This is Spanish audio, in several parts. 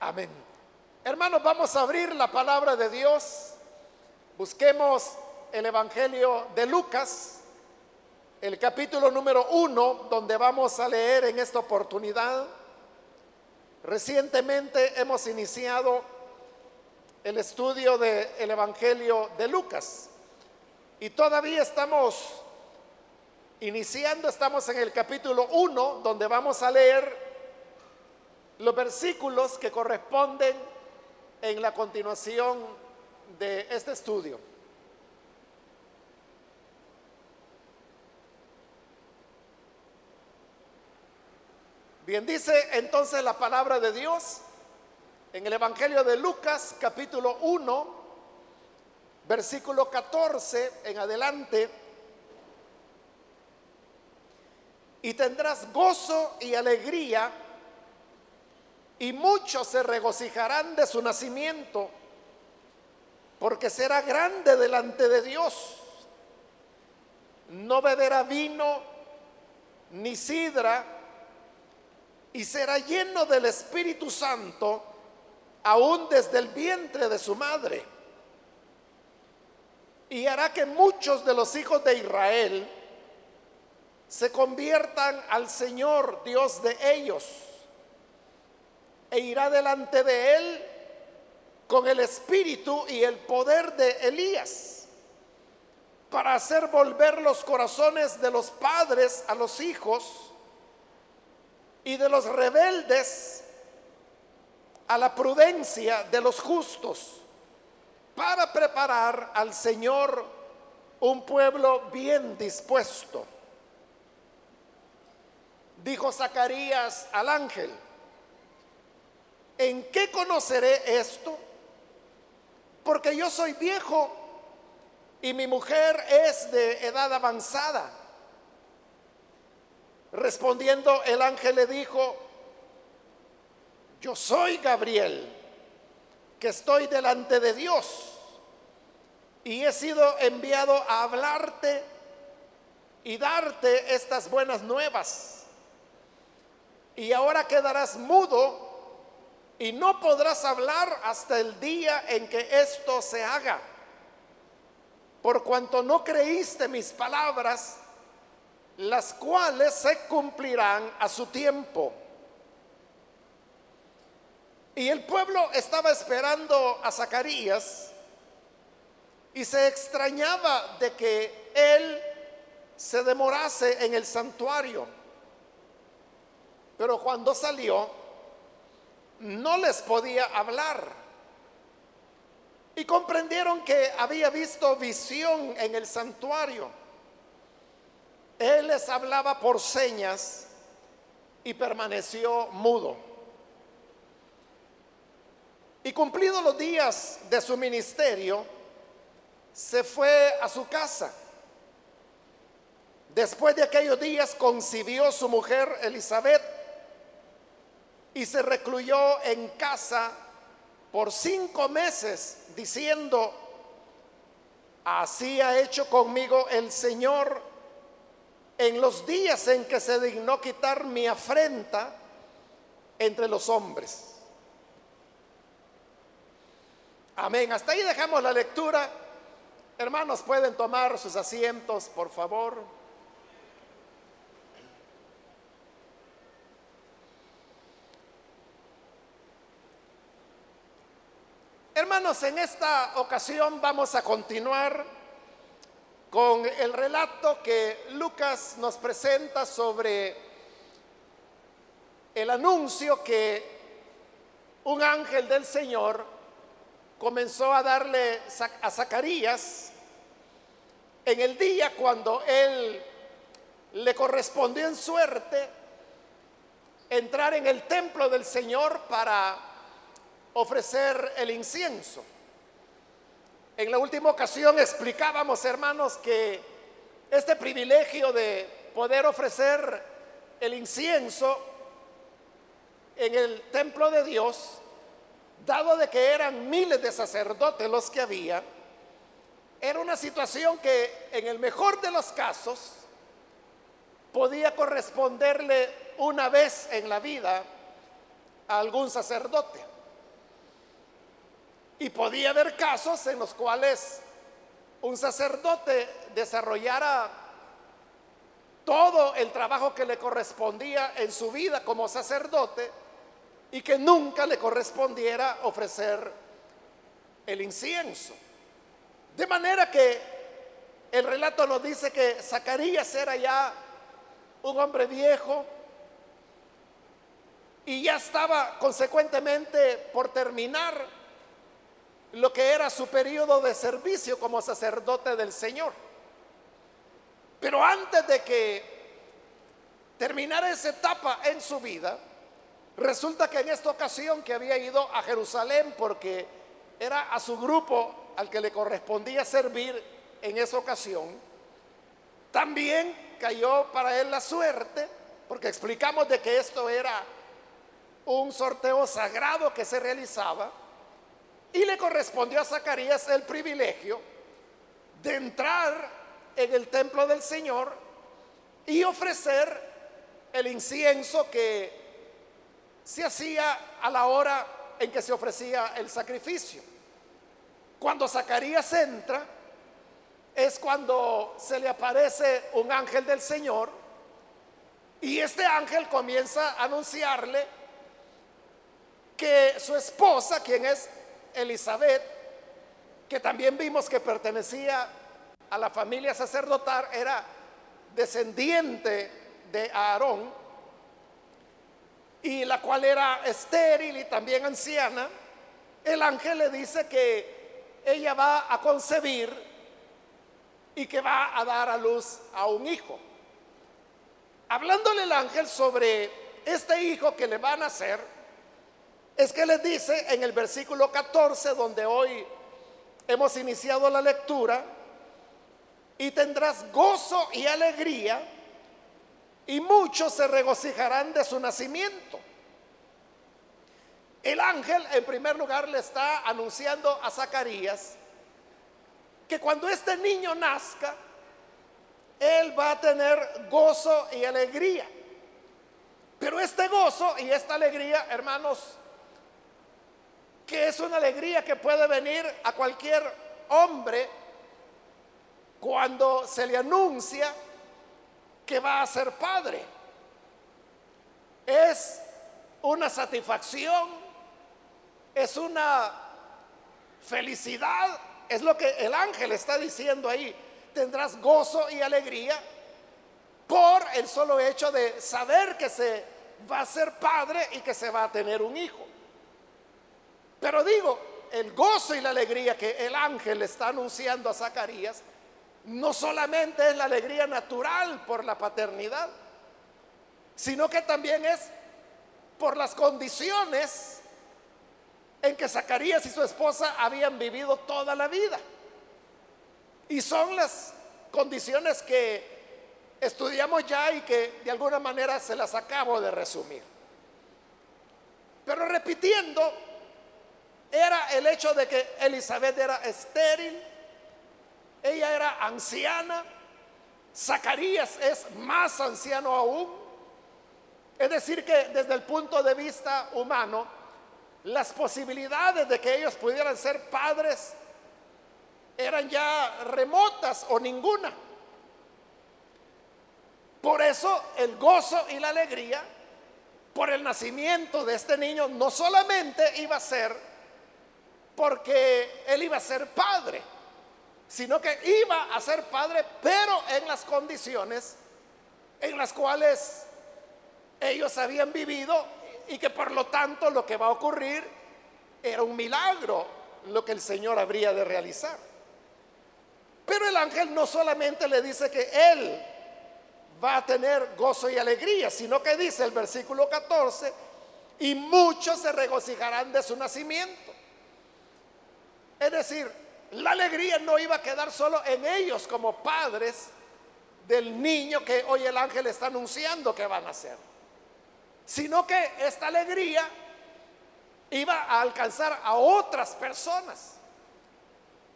Amén. Hermanos, vamos a abrir la palabra de Dios. Busquemos el Evangelio de Lucas, el capítulo número uno, donde vamos a leer en esta oportunidad. Recientemente hemos iniciado el estudio del Evangelio de Lucas y todavía estamos iniciando, estamos en el capítulo 1, donde vamos a leer los versículos que corresponden en la continuación de este estudio. Bien, dice entonces la palabra de Dios en el Evangelio de Lucas capítulo 1, versículo 14 en adelante. Y tendrás gozo y alegría y muchos se regocijarán de su nacimiento, porque será grande delante de Dios. No beberá vino ni sidra, y será lleno del Espíritu Santo aún desde el vientre de su madre. Y hará que muchos de los hijos de Israel se conviertan al Señor Dios de ellos e irá delante de él con el espíritu y el poder de Elías para hacer volver los corazones de los padres a los hijos y de los rebeldes a la prudencia de los justos para preparar al Señor un pueblo bien dispuesto. Dijo Zacarías al ángel, ¿en qué conoceré esto? Porque yo soy viejo y mi mujer es de edad avanzada. Respondiendo el ángel le dijo, yo soy Gabriel, que estoy delante de Dios y he sido enviado a hablarte y darte estas buenas nuevas. Y ahora quedarás mudo y no podrás hablar hasta el día en que esto se haga. Por cuanto no creíste mis palabras, las cuales se cumplirán a su tiempo. Y el pueblo estaba esperando a Zacarías y se extrañaba de que él se demorase en el santuario. Pero cuando salió, no les podía hablar. Y comprendieron que había visto visión en el santuario. Él les hablaba por señas y permaneció mudo. Y cumplidos los días de su ministerio, se fue a su casa. Después de aquellos días concibió su mujer Elizabeth y se recluyó en casa por cinco meses diciendo, así ha hecho conmigo el Señor en los días en que se dignó quitar mi afrenta entre los hombres. Amén. Hasta ahí dejamos la lectura. Hermanos, pueden tomar sus asientos, por favor. Hermanos, en esta ocasión vamos a continuar con el relato que Lucas nos presenta sobre el anuncio que un ángel del Señor comenzó a darle a Zacarías en el día cuando él le correspondió en suerte entrar en el templo del Señor para ofrecer el incienso. En la última ocasión explicábamos, hermanos, que este privilegio de poder ofrecer el incienso en el templo de Dios, dado de que eran miles de sacerdotes los que había, era una situación que en el mejor de los casos podía corresponderle una vez en la vida a algún sacerdote. Y podía haber casos en los cuales un sacerdote desarrollara todo el trabajo que le correspondía en su vida como sacerdote y que nunca le correspondiera ofrecer el incienso. De manera que el relato nos dice que Zacarías era ya un hombre viejo y ya estaba consecuentemente por terminar lo que era su periodo de servicio como sacerdote del Señor. Pero antes de que terminara esa etapa en su vida, resulta que en esta ocasión que había ido a Jerusalén porque era a su grupo al que le correspondía servir en esa ocasión, también cayó para él la suerte, porque explicamos de que esto era un sorteo sagrado que se realizaba, y le correspondió a Zacarías el privilegio de entrar en el templo del Señor y ofrecer el incienso que se hacía a la hora en que se ofrecía el sacrificio. Cuando Zacarías entra, es cuando se le aparece un ángel del Señor y este ángel comienza a anunciarle que su esposa, quien es Elizabeth, que también vimos que pertenecía a la familia sacerdotal, era descendiente de Aarón, y la cual era estéril y también anciana, el ángel le dice que ella va a concebir y que va a dar a luz a un hijo. Hablándole el ángel sobre este hijo que le va a nacer, es que le dice en el versículo 14, donde hoy hemos iniciado la lectura, y tendrás gozo y alegría, y muchos se regocijarán de su nacimiento. El ángel, en primer lugar, le está anunciando a Zacarías que cuando este niño nazca, él va a tener gozo y alegría. Pero este gozo y esta alegría, hermanos, que es una alegría que puede venir a cualquier hombre cuando se le anuncia que va a ser padre. Es una satisfacción, es una felicidad es lo que el ángel está diciendo ahí. Tendrás gozo y alegría por el solo hecho de saber que se va a ser padre y que se va a tener un hijo. Pero digo, el gozo y la alegría que el ángel está anunciando a Zacarías no solamente es la alegría natural por la paternidad, sino que también es por las condiciones en que Zacarías y su esposa habían vivido toda la vida. Y son las condiciones que estudiamos ya y que de alguna manera se las acabo de resumir. Pero repitiendo, era el hecho de que Elizabeth era estéril, ella era anciana, Zacarías es más anciano aún. Es decir, que desde el punto de vista humano, las posibilidades de que ellos pudieran ser padres eran ya remotas o ninguna. Por eso el gozo y la alegría por el nacimiento de este niño no solamente iba a ser porque él iba a ser padre, sino que iba a ser padre, pero en las condiciones en las cuales ellos habían vivido y que por lo tanto lo que va a ocurrir era un milagro lo que el Señor habría de realizar. Pero el ángel no solamente le dice que él va a tener gozo y alegría, sino que dice el versículo 14, y muchos se regocijarán de su nacimiento. Es decir, la alegría no iba a quedar solo en ellos como padres del niño que hoy el ángel está anunciando que van a ser sino que esta alegría iba a alcanzar a otras personas,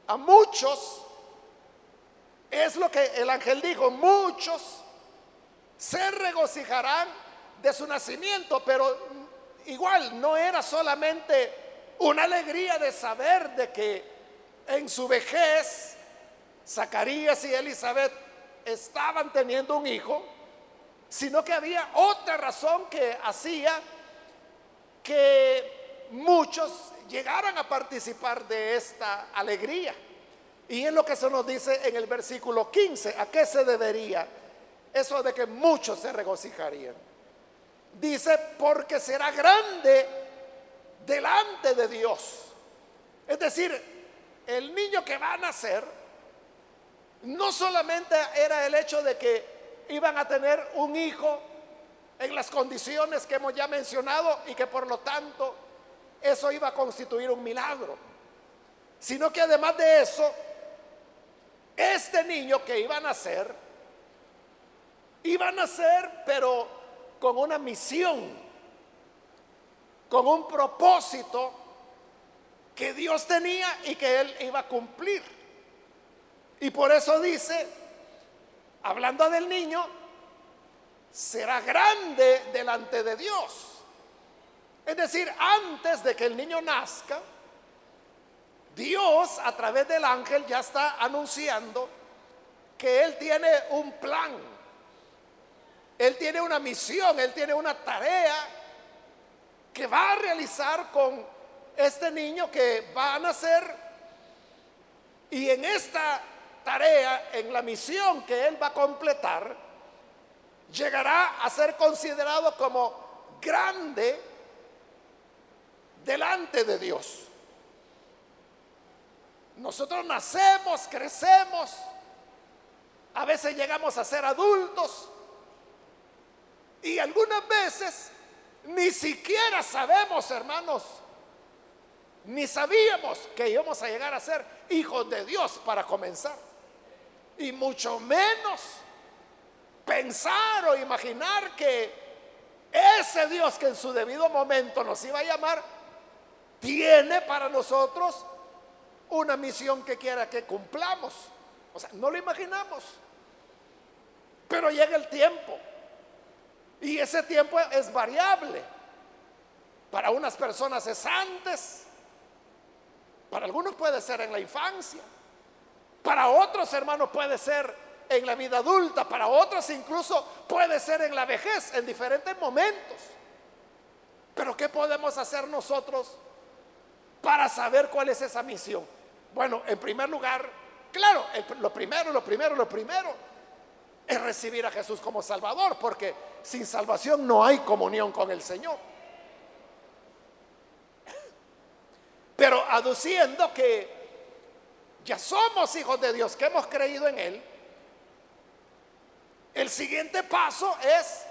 a muchos. Es lo que el ángel dijo, muchos se regocijarán de su nacimiento, pero igual no era solamente una alegría de saber de que en su vejez Zacarías y Elizabeth estaban teniendo un hijo, sino que había otra razón que hacía que muchos llegaran a participar de esta alegría. Y es lo que se nos dice en el versículo 15. ¿A qué se debería eso de que muchos se regocijarían? Dice, porque será grande delante de Dios. Es decir, el niño que va a nacer no solamente era el hecho de que iban a tener un hijo en las condiciones que hemos ya mencionado y que por lo tanto eso iba a constituir un milagro, sino que además de eso, este niño que iba a nacer, iba a nacer pero con una misión, con un propósito que Dios tenía y que él iba a cumplir. Y por eso dice, hablando del niño, será grande delante de Dios. Es decir, antes de que el niño nazca, Dios a través del ángel ya está anunciando que Él tiene un plan, Él tiene una misión, Él tiene una tarea que va a realizar con este niño que va a nacer y en esta tarea, en la misión que él va a completar, llegará a ser considerado como grande delante de Dios. Nosotros nacemos, crecemos, a veces llegamos a ser adultos y algunas veces ni siquiera sabemos, hermanos, ni sabíamos que íbamos a llegar a ser hijos de Dios para comenzar. Y mucho menos pensar o imaginar que ese Dios que en su debido momento nos iba a llamar, tiene para nosotros una misión que quiera que cumplamos. O sea, no lo imaginamos. Pero llega el tiempo. Y ese tiempo es variable. Para unas personas es antes, para algunos puede ser en la infancia. Para otros hermanos puede ser en la vida adulta. Para otros incluso puede ser en la vejez, en diferentes momentos. Pero ¿qué podemos hacer nosotros para saber cuál es esa misión? Bueno, en primer lugar, claro, lo primero, lo primero, lo primero es recibir a Jesús como Salvador, porque sin salvación no hay comunión con el Señor. Pero aduciendo que ya somos hijos de Dios, que hemos creído en Él, el siguiente paso es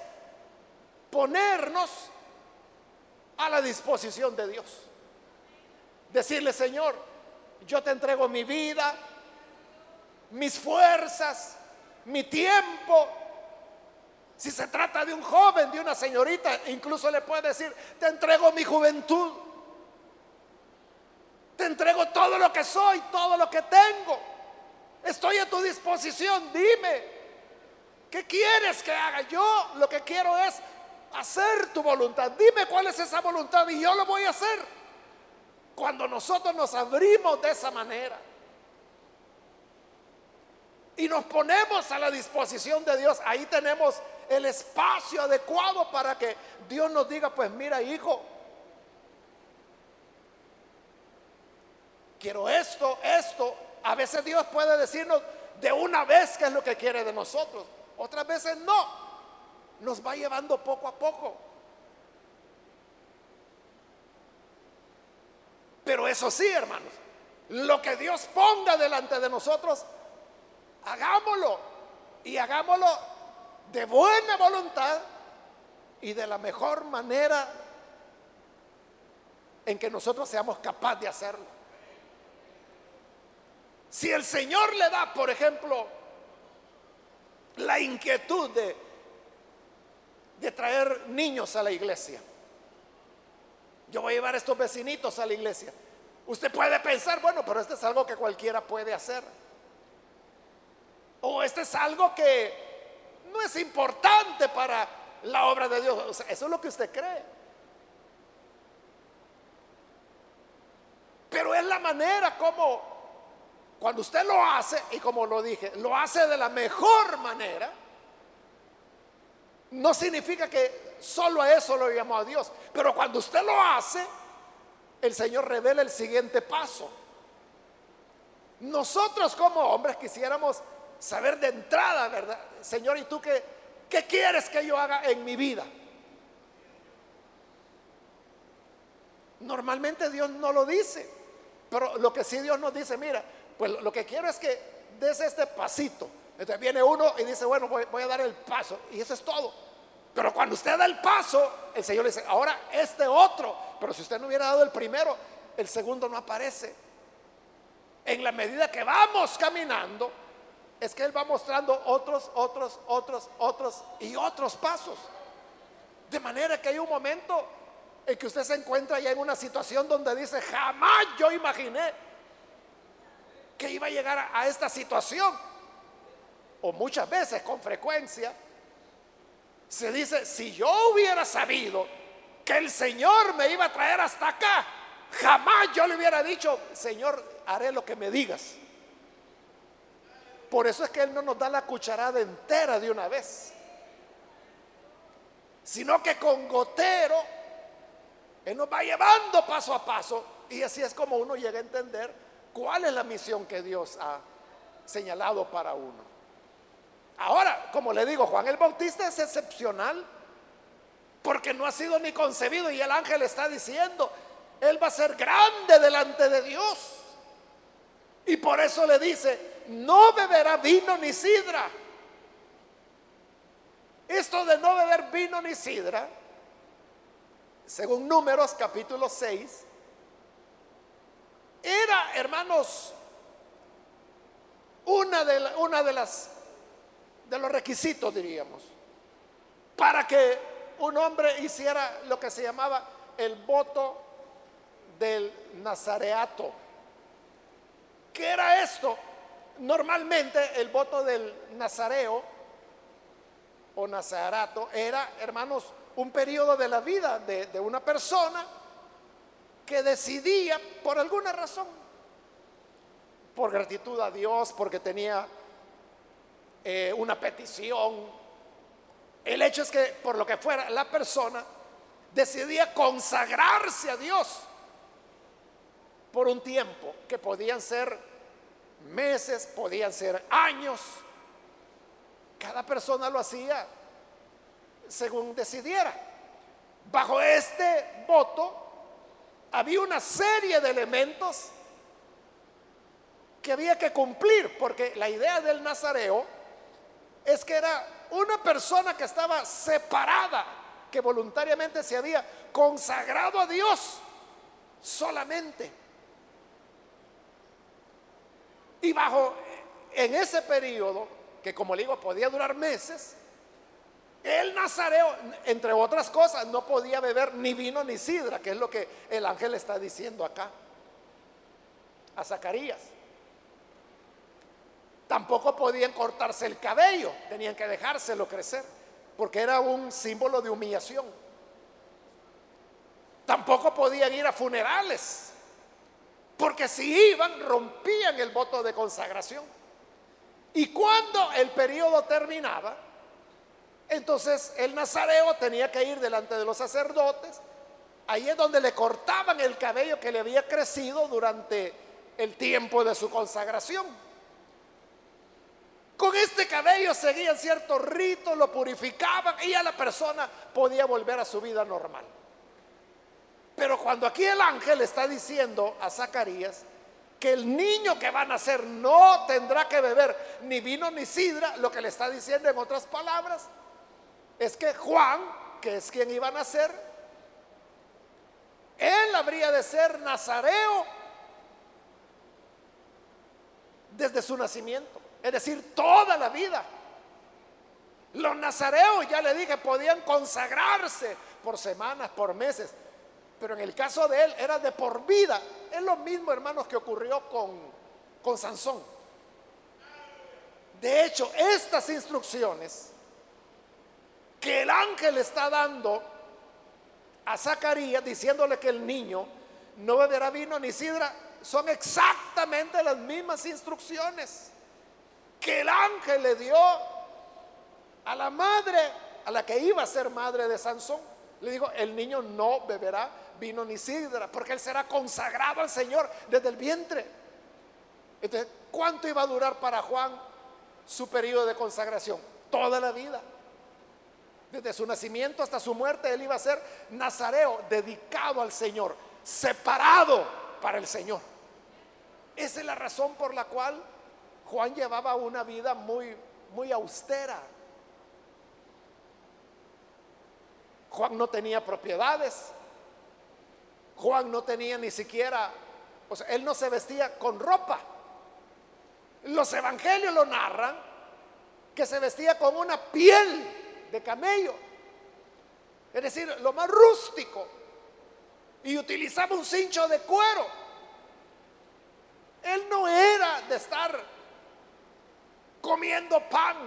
ponernos a la disposición de Dios. Decirle, Señor, yo te entrego mi vida, mis fuerzas, mi tiempo. Si se trata de un joven, de una señorita, incluso le puede decir, te entrego mi juventud. Te entrego todo lo que soy, todo lo que tengo. Estoy a tu disposición. Dime, ¿qué quieres que haga? Yo lo que quiero es hacer tu voluntad. Dime cuál es esa voluntad y yo lo voy a hacer. Cuando nosotros nos abrimos de esa manera y nos ponemos a la disposición de Dios, ahí tenemos el espacio adecuado para que Dios nos diga, pues mira hijo, quiero esto, esto. A veces Dios puede decirnos de una vez qué es lo que quiere de nosotros. Otras veces no. Nos va llevando poco a poco. Pero eso sí, hermanos, lo que Dios ponga delante de nosotros, hagámoslo. Y hagámoslo de buena voluntad y de la mejor manera en que nosotros seamos capaces de hacerlo. Si el Señor le da, por ejemplo, la inquietud de, de traer niños a la iglesia, yo voy a llevar a estos vecinitos a la iglesia. Usted puede pensar, bueno, pero esto es algo que cualquiera puede hacer. O este es algo que no es importante para la obra de Dios. eso es lo que usted cree. Pero es la manera como, cuando usted lo hace, y como lo dije, lo hace de la mejor manera, no significa que solo a eso lo llamó a Dios. Pero cuando usted lo hace, el Señor revela el siguiente paso. Nosotros como hombres quisiéramos saber de entrada, ¿verdad? Señor, ¿y tú qué, qué quieres que yo haga en mi vida? Normalmente Dios no lo dice, pero lo que sí Dios nos dice, mira, pues lo que quiero es que des este pasito. Entonces viene uno y dice, bueno, voy, voy a dar el paso. Y eso es todo. Pero cuando usted da el paso, el Señor le dice, ahora este otro. Pero si usted no hubiera dado el primero, el segundo no aparece. En la medida que vamos caminando, es que Él va mostrando otros, otros, otros, otros y otros pasos. De manera que hay un momento en que usted se encuentra ya en una situación donde dice, jamás yo imaginé que iba a llegar a, esta situación. O muchas veces, con frecuencia, se dice, si yo hubiera sabido que el Señor me iba a traer hasta acá, jamás yo le hubiera dicho, Señor, haré lo que me digas. Por eso es que Él no nos da la cucharada entera de una vez, sino que con gotero él nos va llevando paso a paso y así es como uno llega a entender cuál es la misión que Dios ha señalado para uno. Ahora, como le digo, Juan el Bautista es excepcional porque no ha sido ni concebido y el ángel está diciendo, él va a ser grande delante de Dios. Y por eso le dice, no beberá vino ni sidra. Esto de no beber vino ni sidra según números capítulo 6, era, hermanos, una de, una de las de los requisitos, diríamos, para que un hombre hiciera lo que se llamaba el voto del nazareato. ¿Qué era esto? Normalmente el voto del nazareo o nazareato era, hermanos, un periodo de la vida de, una persona que decidía por alguna razón, por gratitud a Dios, porque tenía eh, una petición. El hecho es que por lo que fuera, la persona decidía consagrarse a Dios por un tiempo, que podían ser meses, podían ser años. Cada persona lo hacía según decidiera. Bajo este voto había una serie de elementos que había que cumplir, porque la idea del nazareo es que era una persona que estaba separada, que voluntariamente se había consagrado a Dios solamente. Y bajo en ese periodo, que como le digo podía durar meses, el nazareo, entre otras cosas, no podía beber ni vino ni sidra, que es lo que el ángel está diciendo acá a Zacarías. Tampoco podían cortarse el cabello, tenían que dejárselo crecer, porque era un símbolo de humillación. Tampoco podían ir a funerales, porque si iban rompían el voto de consagración. Y cuando el periodo terminaba, entonces el nazareo tenía que ir delante de los sacerdotes. Ahí es donde le cortaban el cabello que le había crecido durante el tiempo de su consagración. Con este cabello seguían ciertos ritos, lo purificaban y ya la persona podía volver a su vida normal. Pero cuando aquí el ángel está diciendo a Zacarías que el niño que va a nacer no tendrá que beber ni vino ni sidra, lo que le está diciendo en otras palabras es que Juan, que es quien iba a nacer, él habría de ser nazareo desde su nacimiento, es decir, toda la vida. Los nazareos, ya le dije, podían consagrarse por semanas, por meses, pero en el caso de él era de por vida. Es lo mismo, hermanos, que ocurrió con, con Sansón. De hecho, estas instrucciones que el ángel está dando a Zacarías diciéndole que el niño no beberá vino ni sidra, son exactamente las mismas instrucciones que el ángel le dio a la madre, a la que iba a ser madre de Sansón. Le dijo, el niño no beberá vino ni sidra, porque él será consagrado al Señor desde el vientre. Entonces, ¿cuánto iba a durar para Juan su periodo de consagración? Toda la vida. Desde su nacimiento hasta su muerte, él iba a ser nazareo, dedicado al Señor, separado para el Señor. Esa es la razón por la cual Juan llevaba una vida muy, muy austera. Juan no tenía propiedades. Juan no tenía ni siquiera, o sea, él no se vestía con ropa. Los evangelios lo narran que se vestía con una piel de camello. Es decir, lo más rústico. Y utilizaba un cincho de cuero. Él no era de estar comiendo pan,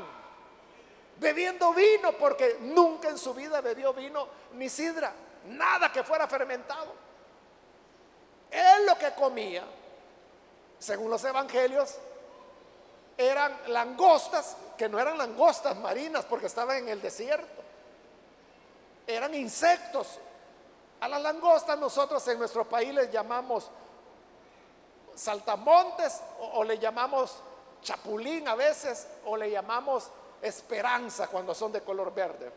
bebiendo vino, porque nunca en su vida bebió vino ni sidra, nada que fuera fermentado. Él lo que comía, según los evangelios, eran langostas, que no eran langostas marinas porque estaban en el desierto, eran insectos. A las langostas nosotros en nuestro país les llamamos saltamontes o, o le llamamos chapulín a veces o le llamamos esperanza cuando son de color verde.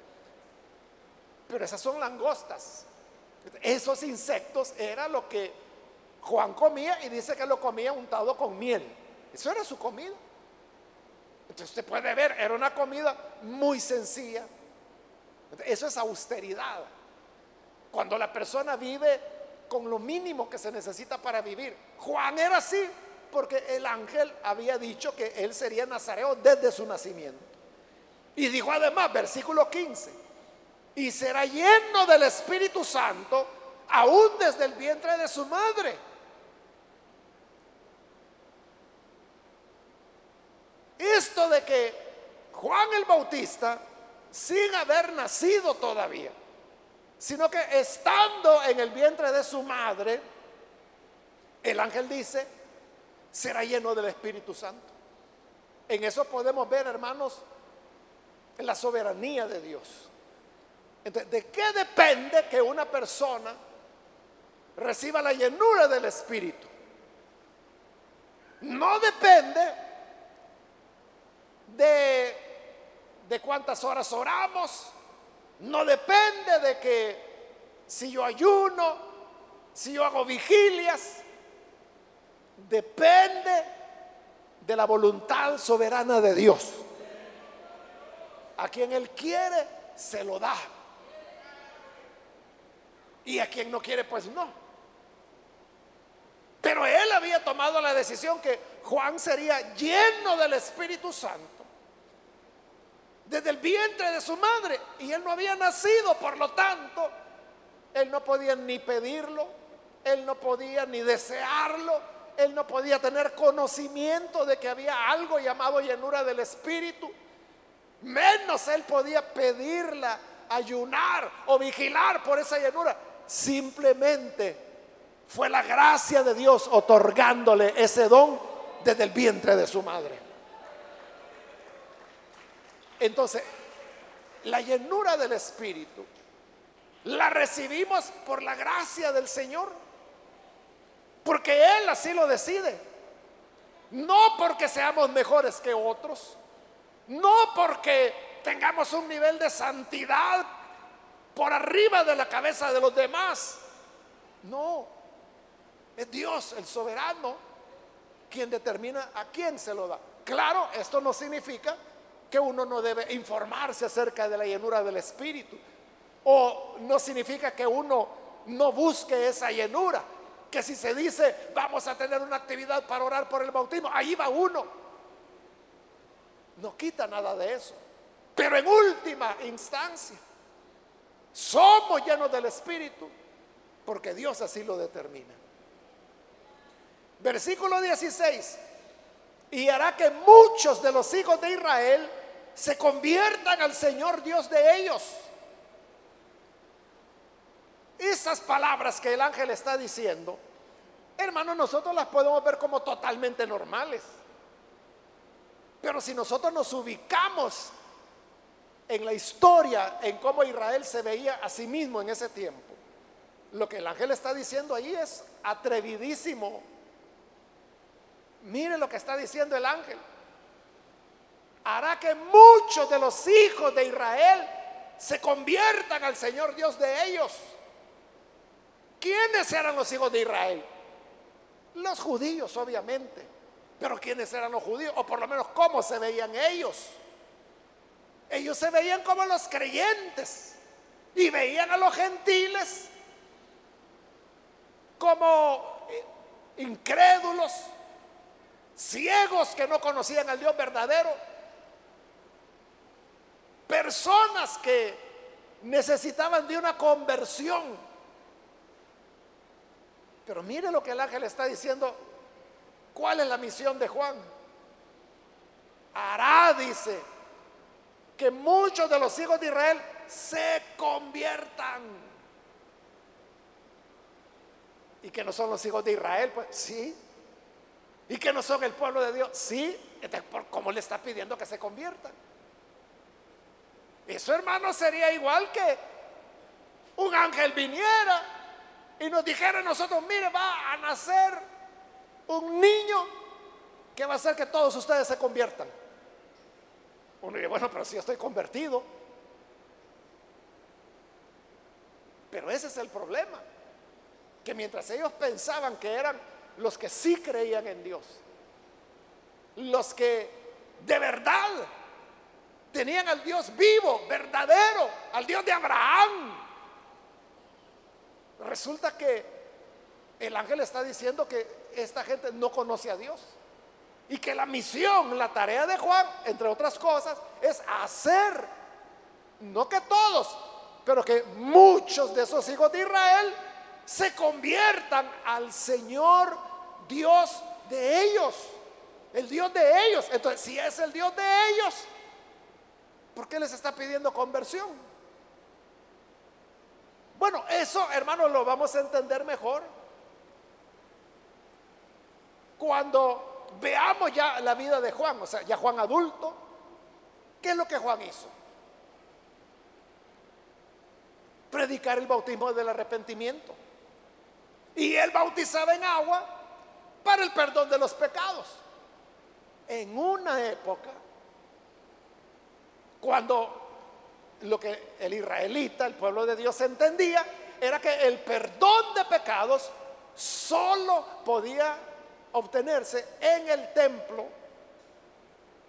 Pero esas son langostas. Esos insectos era lo que Juan comía y dice que lo comía untado con miel. Eso era su comida. Entonces usted puede ver, era una comida muy sencilla. Eso es austeridad. Cuando la persona vive con lo mínimo que se necesita para vivir. Juan era así porque el ángel había dicho que él sería nazareo desde su nacimiento. Y dijo además, versículo 15, y será lleno del Espíritu Santo aún desde el vientre de su madre. Esto de que Juan el Bautista, sin haber nacido todavía, sino que estando en el vientre de su madre, el ángel dice, será lleno del Espíritu Santo. En eso podemos ver, hermanos, la soberanía de Dios. Entonces, ¿de qué depende que una persona reciba la llenura del Espíritu? No depende de, cuántas horas oramos, no depende de que si yo ayuno, si yo hago vigilias, depende de la voluntad soberana de Dios. A quien Él quiere, se lo da. Y a quien no quiere, pues no. Pero Él había tomado la decisión que Juan sería lleno del Espíritu Santo desde el vientre de su madre. Y Él no había nacido, por lo tanto, Él no podía ni pedirlo, Él no podía ni desearlo él no podía tener conocimiento de que había algo llamado llenura del Espíritu. Menos él podía pedirla, ayunar o vigilar por esa llenura. Simplemente fue la gracia de Dios otorgándole ese don desde el vientre de su madre. Entonces, la llenura del Espíritu la recibimos por la gracia del Señor. Porque Él así lo decide. No porque seamos mejores que otros. No porque tengamos un nivel de santidad por arriba de la cabeza de los demás. No. Es Dios, el soberano, quien determina a quién se lo da. Claro, esto no significa que uno no debe informarse acerca de la llenura del Espíritu. O no significa que uno no busque esa llenura que si se dice vamos a tener una actividad para orar por el bautismo, ahí va uno. No quita nada de eso. Pero en última instancia, somos llenos del Espíritu porque Dios así lo determina. Versículo 16. Y hará que muchos de los hijos de Israel se conviertan al Señor Dios de ellos esas palabras que el ángel está diciendo hermanos, nosotros las podemos ver como totalmente normales. Pero si nosotros nos ubicamos en la historia, en cómo Israel se veía a sí mismo en ese tiempo, lo que el ángel está diciendo ahí es atrevidísimo. Mire lo que está diciendo el ángel. Hará que muchos de los hijos de Israel se conviertan al Señor Dios de ellos. ¿Quiénes eran los hijos de Israel? Los judíos, obviamente. Pero ¿quiénes eran los judíos? O por lo menos cómo se veían ellos. Ellos se veían como los creyentes y veían a los gentiles como eh, incrédulos, ciegos que no conocían al Dios verdadero, personas que necesitaban de una conversión pero mire lo que el ángel está diciendo. ¿Cuál es la misión de Juan? Hará, dice, que muchos de los hijos de Israel se conviertan. ¿Y que no son los hijos de Israel? Pues sí. ¿Y que no son el pueblo de Dios? Sí. ¿cómo le está pidiendo que se conviertan? Eso, hermano, sería igual que un ángel viniera y nos dijera a nosotros, mire, va a nacer un niño que va a hacer que todos ustedes se conviertan. Uno dice, bueno, pero si estoy convertido. Pero ese es el problema. Que mientras ellos pensaban que eran los que sí creían en Dios, los que de verdad tenían al Dios vivo, verdadero, al Dios de Abraham, Resulta que el ángel está diciendo que esta gente no conoce a Dios. Y que la misión, la tarea de Juan, entre otras cosas, es hacer, no que todos, pero que muchos de esos hijos de Israel se conviertan al Señor Dios de ellos. El Dios de ellos. Entonces, si es el Dios de ellos, ¿por qué les está pidiendo conversión? Bueno, eso, hermanos, lo vamos a entender mejor cuando veamos ya la vida de Juan, o sea, ya Juan adulto. ¿Qué es lo que Juan hizo? Predicar el bautismo del arrepentimiento. Y él bautizaba en agua para el perdón de los pecados. En una época, cuando lo que el israelita, el pueblo de Dios entendía, era que el perdón de pecados solo podía obtenerse en el templo,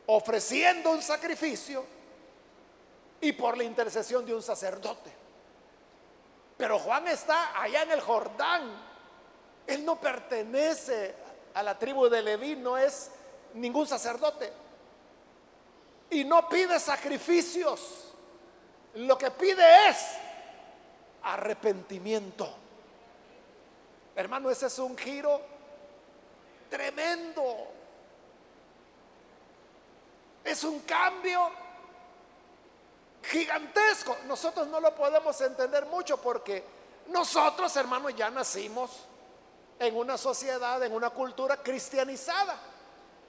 ofreciendo un sacrificio y por la intercesión de un sacerdote. Pero Juan está allá en el Jordán. Él no pertenece a la tribu de Leví, no es ningún sacerdote. Y no pide sacrificios lo que pide es arrepentimiento. Hermano, ese es un giro tremendo. Es un cambio gigantesco. Nosotros no lo podemos entender mucho porque nosotros, hermanos, ya nacimos en una sociedad, en una cultura cristianizada.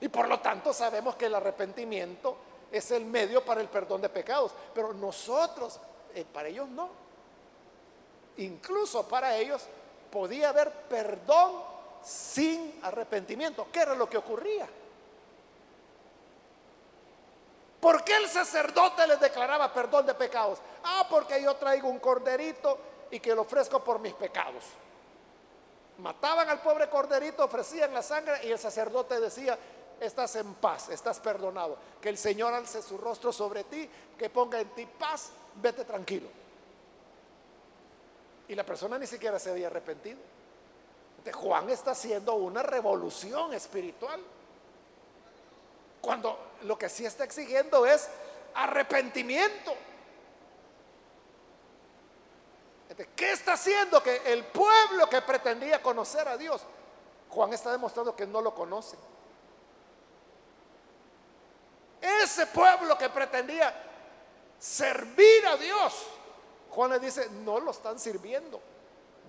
Y por lo tanto sabemos que el arrepentimiento es el medio para el perdón de pecados. Pero nosotros, eh, para ellos no. Incluso para ellos podía haber perdón sin arrepentimiento. ¿Qué era lo que ocurría? ¿Por qué el sacerdote les declaraba perdón de pecados? Ah, porque yo traigo un corderito y que lo ofrezco por mis pecados. Mataban al pobre corderito, ofrecían la sangre y el sacerdote decía, estás en paz, estás perdonado. Que el Señor alce su rostro sobre ti, que ponga en ti paz, vete tranquilo. Y la persona ni siquiera se había arrepentido. De Juan está haciendo una revolución espiritual. Cuando lo que sí está exigiendo es arrepentimiento. ¿Qué está haciendo que el pueblo que pretendía conocer a Dios, Juan está demostrando que no lo conoce? Ese pueblo que pretendía servir a Dios, Juan le dice, no lo están sirviendo.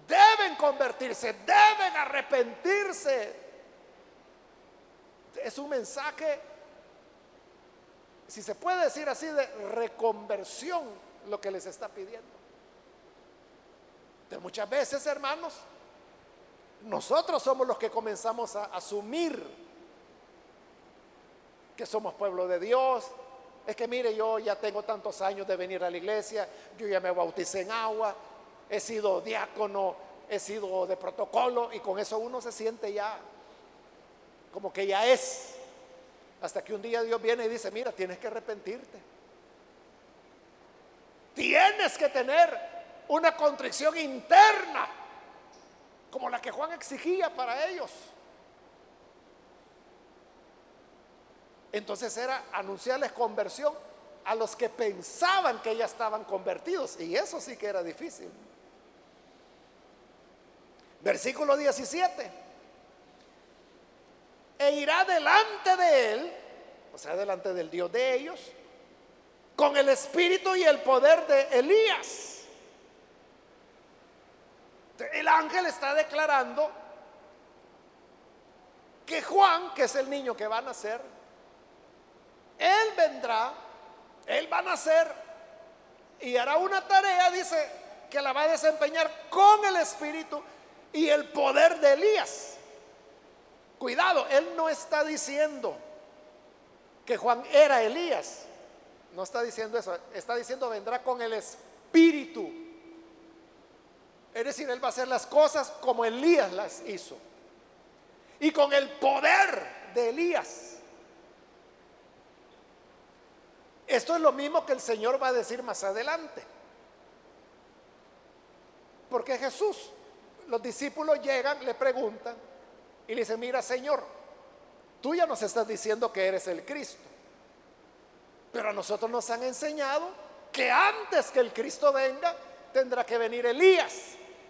deben convertirse, deben arrepentirse. Es un mensaje, si se puede decir así, de reconversión lo que les está pidiendo. De muchas veces, hermanos, nosotros somos los que comenzamos a asumir que somos pueblo de Dios. Es que mire, yo ya tengo tantos años de venir a la iglesia, yo ya me bauticé en agua, he sido diácono, he sido de protocolo y con eso uno se siente ya como que ya es. Hasta que un día Dios viene y dice, mira, tienes que arrepentirte. Tienes que tener una contrición interna como la que Juan exigía para ellos. Entonces era anunciarles conversión a los que pensaban que ya estaban convertidos. Y eso sí que era difícil. Versículo 17. E irá delante de él, o sea, delante del Dios de ellos, con el espíritu y el poder de Elías el ángel está declarando que Juan, que es el niño que va a nacer, él vendrá, él va a nacer y hará una tarea, dice, que la va a desempeñar con el espíritu y el poder de Elías. Cuidado, él no está diciendo que Juan era Elías. No está diciendo eso, está diciendo vendrá con el espíritu es decir, Él va a hacer las cosas como Elías las hizo. Y con el poder de Elías. Esto es lo mismo que el Señor va a decir más adelante. Porque Jesús, los discípulos llegan, le preguntan y le dicen, mira Señor, tú ya nos estás diciendo que eres el Cristo. Pero a nosotros nos han enseñado que antes que el Cristo venga, tendrá que venir Elías.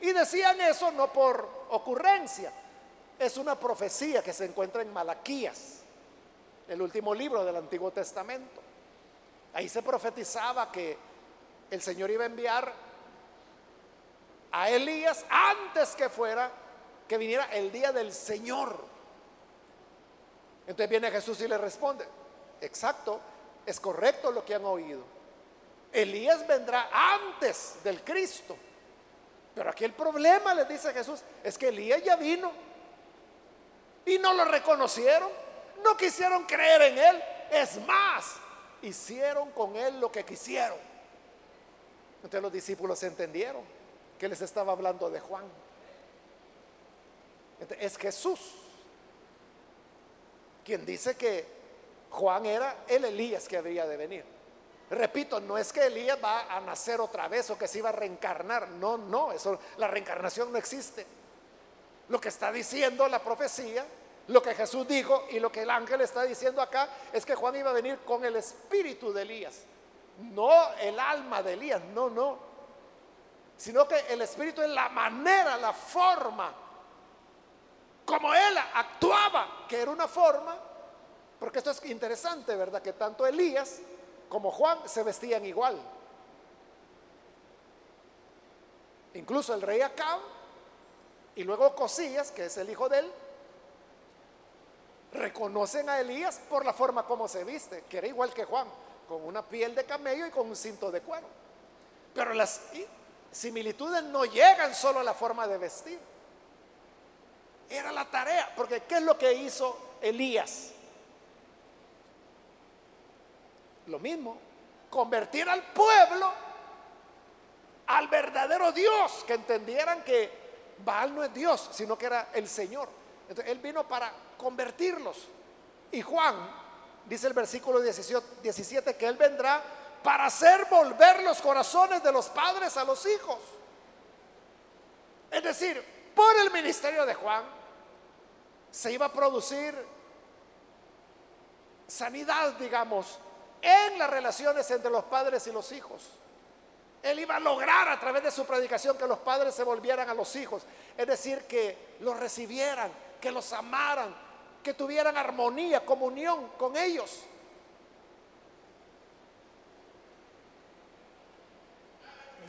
Y decían eso no por ocurrencia, es una profecía que se encuentra en Malaquías, el último libro del Antiguo Testamento. Ahí se profetizaba que el Señor iba a enviar a Elías antes que fuera, que viniera el día del Señor. Entonces viene Jesús y le responde, exacto, es correcto lo que han oído. Elías vendrá antes del Cristo. Pero aquí el problema, les dice Jesús, es que Elías ya vino y no lo reconocieron, no quisieron creer en él. Es más, hicieron con él lo que quisieron. Entonces los discípulos entendieron que les estaba hablando de Juan. es Jesús quien dice que Juan era el Elías que había de venir. Repito, no es que Elías va a nacer otra vez o que se iba a reencarnar. No, no, eso, la reencarnación no existe. Lo que está diciendo la profecía, lo que Jesús dijo y lo que el ángel está diciendo acá es que Juan iba a venir con el espíritu de Elías. No el alma de Elías, no, no. Sino que el espíritu es la manera, la forma, como él actuaba, que era una forma, porque esto es interesante, ¿verdad? Que tanto Elías como Juan se vestían igual. Incluso el rey Acab y luego Cosías, que es el hijo de él, reconocen a Elías por la forma como se viste, que era igual que Juan, con una piel de camello y con un cinto de cuero. Pero las similitudes no llegan solo a la forma de vestir. Era la tarea, porque ¿qué es lo que hizo Elías? Lo mismo, convertir al pueblo al verdadero Dios, que entendieran que Baal no es Dios, sino que era el Señor. Entonces, él vino para convertirlos. Y Juan, dice el versículo 17, que él vendrá para hacer volver los corazones de los padres a los hijos. Es decir, por el ministerio de Juan se iba a producir sanidad, digamos, en las relaciones entre los padres y los hijos. Él iba a lograr a través de su predicación que los padres se volvieran a los hijos, es decir, que los recibieran, que los amaran, que tuvieran armonía, comunión con ellos.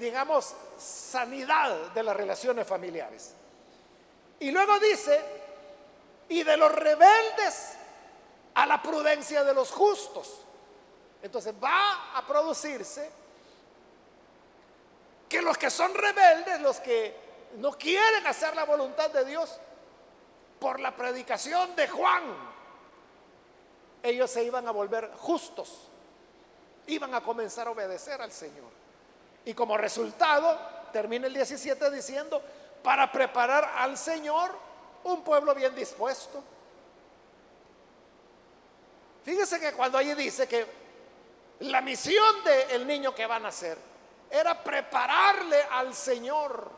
digamos, sanidad de las relaciones familiares. Y luego dice, y de los rebeldes a la prudencia de los justos. Entonces va a producirse que los que son rebeldes, los que no quieren hacer la voluntad de Dios, por la predicación de Juan, ellos se iban a volver justos, iban a comenzar a obedecer al Señor. Y como resultado, termina el 17 diciendo, para preparar al Señor un pueblo bien dispuesto. Fíjese que cuando allí dice que la misión del niño que va a nacer era prepararle al Señor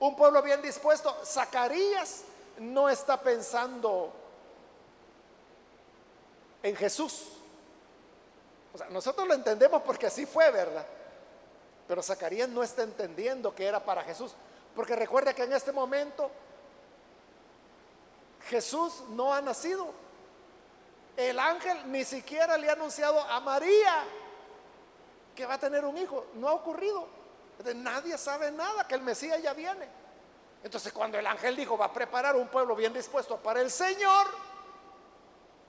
un pueblo bien dispuesto. Zacarías no está pensando en Jesús. O sea, nosotros lo entendemos porque así fue, ¿verdad? Pero Zacarías no está entendiendo que era para Jesús. Porque recuerde que en este momento Jesús no ha nacido. El ángel ni siquiera le ha anunciado a María que va a tener un hijo. No ha ocurrido. Nadie sabe nada que el Mesías ya viene. Entonces cuando el ángel dijo va a preparar un pueblo bien dispuesto para el Señor,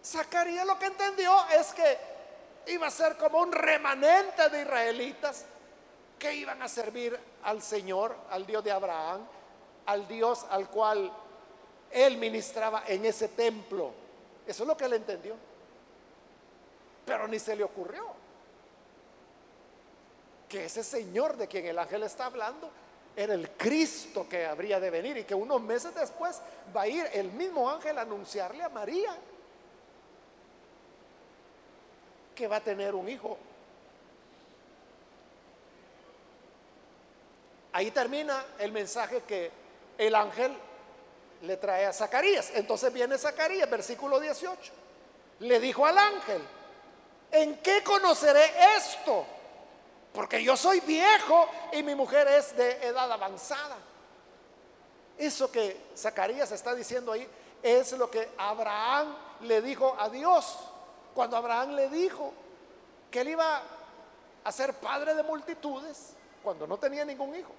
Zacarías lo que entendió es que iba a ser como un remanente de israelitas que iban a servir al Señor, al Dios de Abraham, al Dios al cual él ministraba en ese templo. Eso es lo que él entendió. Pero ni se le ocurrió que ese Señor de quien el ángel está hablando era el Cristo que habría de venir y que unos meses después va a ir el mismo ángel a anunciarle a María que va a tener un hijo. Ahí termina el mensaje que el ángel le trae a Zacarías. Entonces viene Zacarías, versículo 18. Le dijo al ángel, ¿en qué conoceré esto? Porque yo soy viejo y mi mujer es de edad avanzada. Eso que Zacarías está diciendo ahí es lo que Abraham le dijo a Dios. Cuando Abraham le dijo que él iba a ser padre de multitudes cuando no tenía ningún hijo.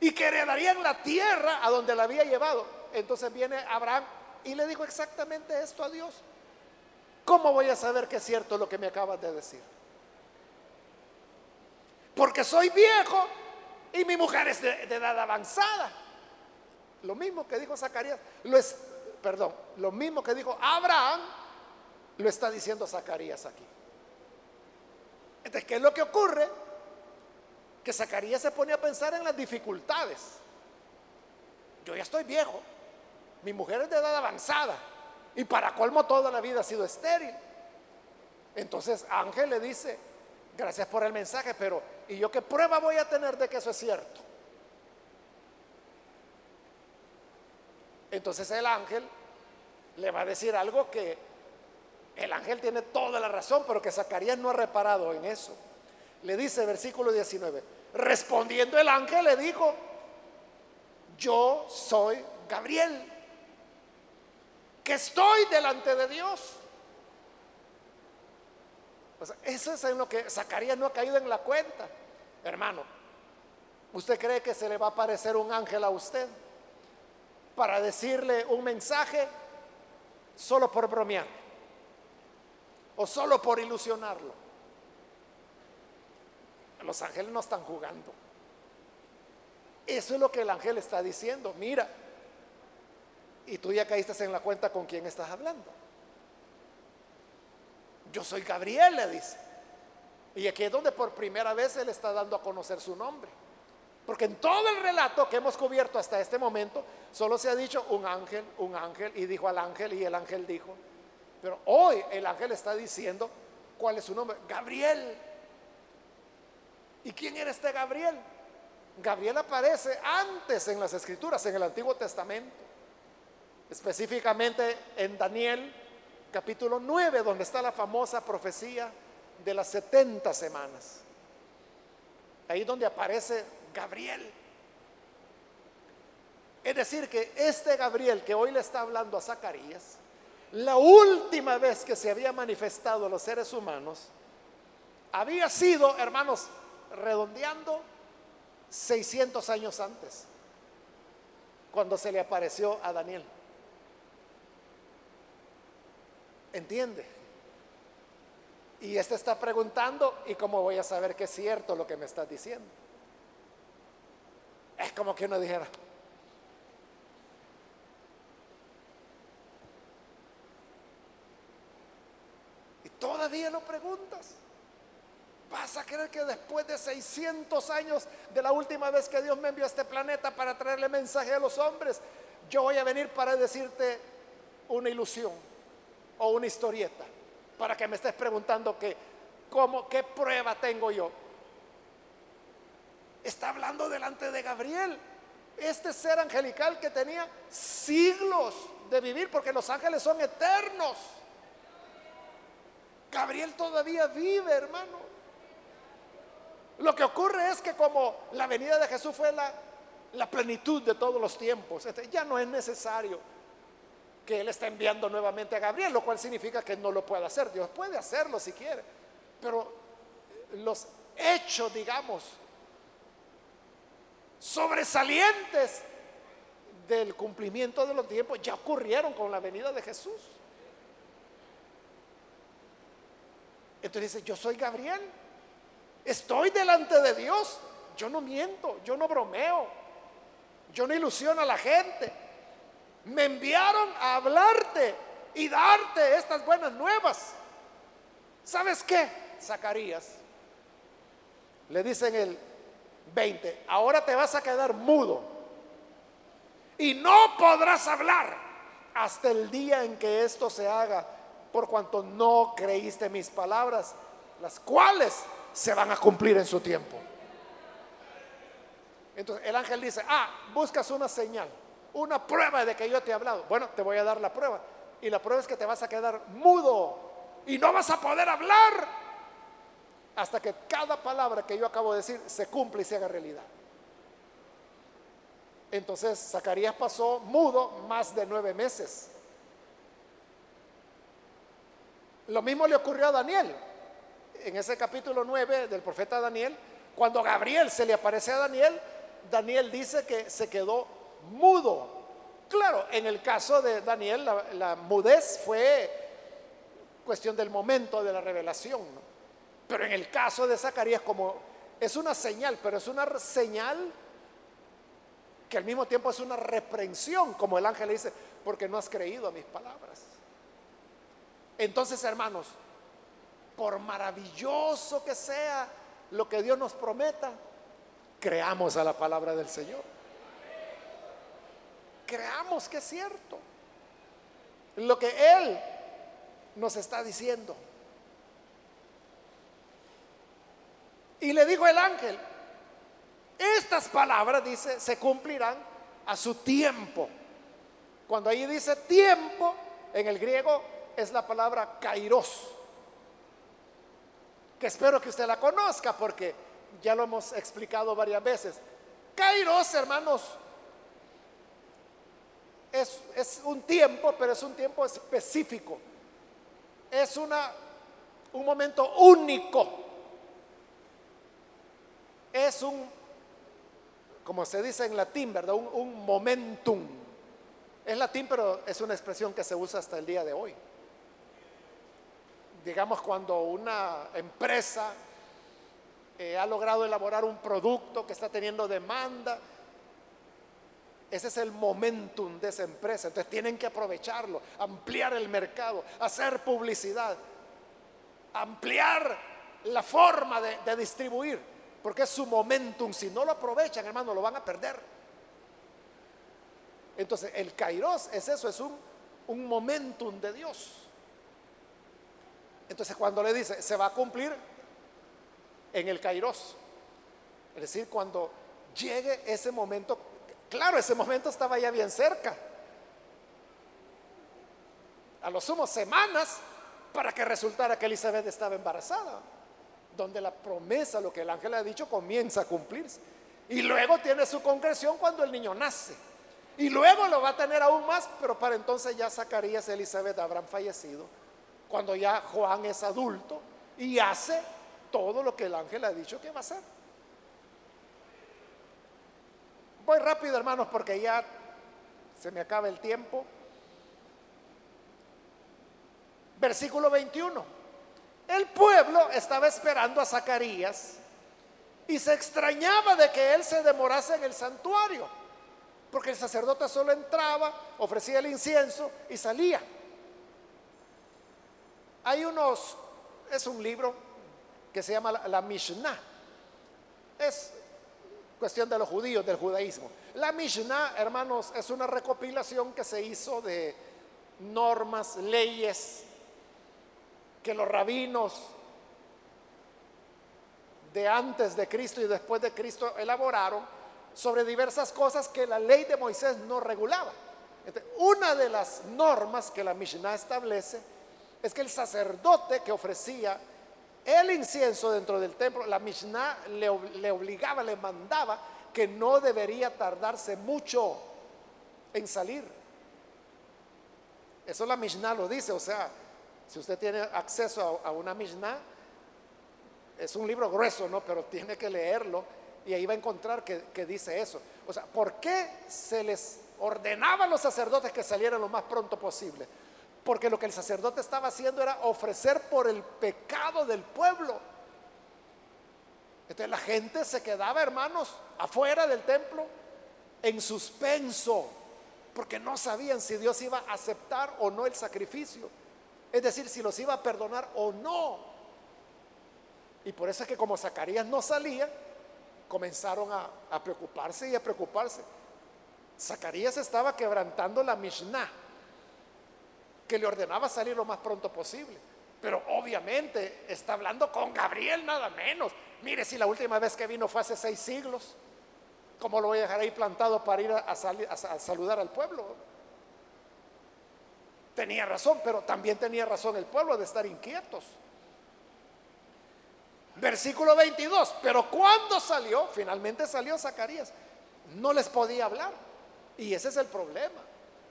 Y que heredarían la tierra a donde la había llevado. Entonces viene Abraham y le dijo exactamente esto a Dios. ¿Cómo voy a saber que es cierto lo que me acabas de decir? Porque soy viejo y mi mujer es de, edad avanzada. Lo mismo que dijo Zacarías, lo es, perdón, lo mismo que dijo Abraham, lo está diciendo Zacarías aquí. Entonces, ¿qué es lo que ocurre? Que Zacarías se pone a pensar en las dificultades. Yo ya estoy viejo, mi mujer es de edad avanzada y para colmo toda la vida ha sido estéril. Entonces Ángel le dice, gracias por el mensaje, pero ¿y yo qué prueba voy a tener de que eso es cierto? Entonces el ángel le va a decir algo que el ángel tiene toda la razón, pero que Zacarías no ha reparado en eso. Le dice versículo 19, respondiendo el ángel le dijo, yo soy Gabriel, que estoy delante de Dios. eso es en lo que Zacarías no ha caído en la cuenta. Hermano, ¿usted cree que se le va a aparecer un ángel a usted para decirle un mensaje solo por bromear o solo por ilusionarlo? Los ángeles no están jugando. Eso es lo que el ángel está diciendo. Mira, y tú ya caíste en la cuenta con quién estás hablando. Yo soy Gabriel, le dice. Y aquí es donde por primera vez él está dando a conocer su nombre. Porque en todo el relato que hemos cubierto hasta este momento, solo se ha dicho un ángel, un ángel, y dijo al ángel, y el ángel dijo. Pero hoy el ángel está diciendo cuál es su nombre. Gabriel. ¿Y quién era este Gabriel? Gabriel aparece antes en las escrituras, en el Antiguo Testamento. Específicamente en Daniel capítulo 9, donde está la famosa profecía de las 70 semanas. Ahí donde aparece Gabriel. Es decir, que este Gabriel que hoy le está hablando a Zacarías, la última vez que se había manifestado a los seres humanos, había sido, hermanos, redondeando 600 años antes, cuando se le apareció a Daniel. ¿Entiende? Y este está preguntando, ¿y cómo voy a saber que es cierto lo que me estás diciendo? Es como que uno dijera, y todavía lo preguntas. ¿Vas a creer que después de 600 años de la última vez que Dios me envió a este planeta para traerle mensaje a los hombres, yo voy a venir para decirte una ilusión o una historieta? Para que me estés preguntando que, ¿cómo, qué prueba tengo yo? Está hablando delante de Gabriel, este ser angelical que tenía siglos de vivir, porque los ángeles son eternos. Gabriel todavía vive, hermano. Lo que ocurre es que como la venida de Jesús fue la, la plenitud de todos los tiempos, este, ya no es necesario que Él esté enviando nuevamente a Gabriel, lo cual significa que no lo puede hacer. Dios puede hacerlo si quiere, pero los hechos, digamos, sobresalientes del cumplimiento de los tiempos ya ocurrieron con la venida de Jesús. Entonces dice, yo soy Gabriel, Estoy delante de Dios. Yo no miento, yo no bromeo, yo no ilusiono a la gente. Me enviaron a hablarte y darte estas buenas nuevas. ¿Sabes qué? Zacarías le dice en el 20, ahora te vas a quedar mudo y no podrás hablar hasta el día en que esto se haga, por cuanto no creíste mis palabras, las cuales se van a cumplir en su tiempo. Entonces el ángel dice, ah, buscas una señal, una prueba de que yo te he hablado. Bueno, te voy a dar la prueba. Y la prueba es que te vas a quedar mudo y no vas a poder hablar hasta que cada palabra que yo acabo de decir se cumple y se haga realidad. Entonces Zacarías pasó mudo más de nueve meses. Lo mismo le ocurrió a Daniel en ese capítulo 9 del profeta Daniel, cuando Gabriel se le aparece a Daniel, Daniel dice que se quedó mudo. Claro, en el caso de Daniel, la, mudez fue cuestión del momento de la revelación. Pero en el caso de Zacarías, como es una señal, pero es una señal que al mismo tiempo es una reprensión, como el ángel le dice, porque no has creído a mis palabras. Entonces, hermanos, por maravilloso que sea lo que Dios nos prometa, creamos a la palabra del Señor. Creamos que es cierto. Lo que Él nos está diciendo. Y le dijo el ángel, estas palabras, dice, se cumplirán a su tiempo. Cuando ahí dice tiempo, en el griego es la palabra kairos que espero que usted la conozca porque ya lo hemos explicado varias veces. Kairos, hermanos, es, es, un tiempo, pero es un tiempo específico. Es una, un momento único. Es un, como se dice en latín, ¿verdad? Un, un momentum. Es latín, pero es una expresión que se usa hasta el día de hoy digamos, cuando una empresa eh, ha logrado elaborar un producto que está teniendo demanda, ese es el momentum de esa empresa. Entonces tienen que aprovecharlo, ampliar el mercado, hacer publicidad, ampliar la forma de, distribuir, porque es su momentum. Si no lo aprovechan, hermano, lo van a perder. Entonces, el kairos es eso, es un, un momentum de Dios. Entonces cuando le dice, se va a cumplir en el Kairos. Es decir, cuando llegue ese momento, claro, ese momento estaba ya bien cerca. A lo sumo semanas para que resultara que Elizabeth estaba embarazada, donde la promesa, lo que el ángel ha dicho, comienza a cumplirse. Y luego tiene su concreción cuando el niño nace. Y luego lo va a tener aún más, pero para entonces ya Zacarías y Elizabeth habrán fallecido cuando ya Juan es adulto y hace todo lo que el ángel ha dicho que va a hacer. Voy rápido, hermanos, porque ya se me acaba el tiempo. Versículo 21. El pueblo estaba esperando a Zacarías y se extrañaba de que él se demorase en el santuario, porque el sacerdote solo entraba, ofrecía el incienso y salía. Hay unos, es un libro que se llama la, Mishnah. Es cuestión de los judíos, del judaísmo. La Mishnah, hermanos, es una recopilación que se hizo de normas, leyes que los rabinos de antes de Cristo y después de Cristo elaboraron sobre diversas cosas que la ley de Moisés no regulaba. una de las normas que la Mishnah establece es que el sacerdote que ofrecía el incienso dentro del templo, la Mishnah le, obligaba, le mandaba que no debería tardarse mucho en salir. Eso la Mishnah lo dice, o sea, si usted tiene acceso a, una Mishnah, es un libro grueso, ¿no? Pero tiene que leerlo y ahí va a encontrar que, que, dice eso. O sea, ¿por qué se les ordenaba a los sacerdotes que salieran lo más pronto posible? Porque lo que el sacerdote estaba haciendo era ofrecer por el pecado del pueblo. Entonces la gente se quedaba, hermanos, afuera del templo en suspenso, porque no sabían si Dios iba a aceptar o no el sacrificio. Es decir, si los iba a perdonar o no. Y por eso es que como Zacarías no salía, comenzaron a, preocuparse y a preocuparse. Zacarías estaba quebrantando la Mishnah, que le ordenaba salir lo más pronto posible. Pero obviamente está hablando con Gabriel nada menos. Mire, si la última vez que vino fue hace seis siglos, ¿cómo lo voy a dejar ahí plantado para ir a, a saludar al pueblo? Tenía razón, pero también tenía razón el pueblo de estar inquietos. Versículo 22, pero cuando salió, finalmente salió Zacarías, no les podía hablar. Y ese es el problema,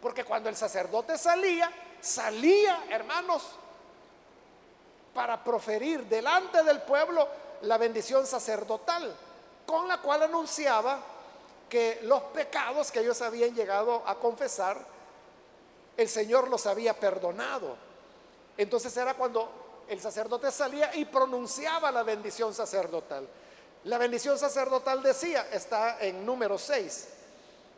porque cuando el sacerdote salía, salía, hermanos, para proferir delante del pueblo la bendición sacerdotal, con la cual anunciaba que los pecados que ellos habían llegado a confesar, el Señor los había perdonado. Entonces era cuando el sacerdote salía y pronunciaba la bendición sacerdotal. La bendición sacerdotal decía, está en número 6,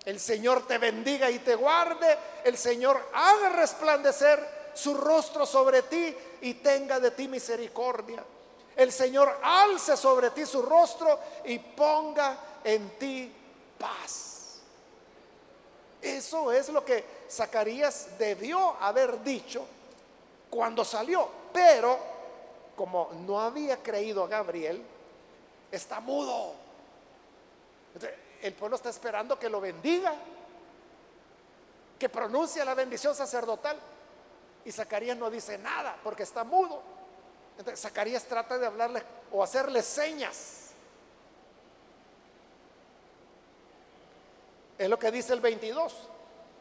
el Señor te bendiga y te guarde, el Señor haga resplandecer su rostro sobre ti y tenga de ti misericordia. El Señor alce sobre ti su rostro y ponga en ti paz. Eso es lo que Zacarías debió haber dicho cuando salió, pero como no había creído a Gabriel, está mudo. El pueblo está esperando que lo bendiga, que pronuncie la bendición sacerdotal. Y Zacarías no dice nada porque está mudo. Entonces Zacarías trata de hablarle o hacerle señas. Es lo que dice el 22.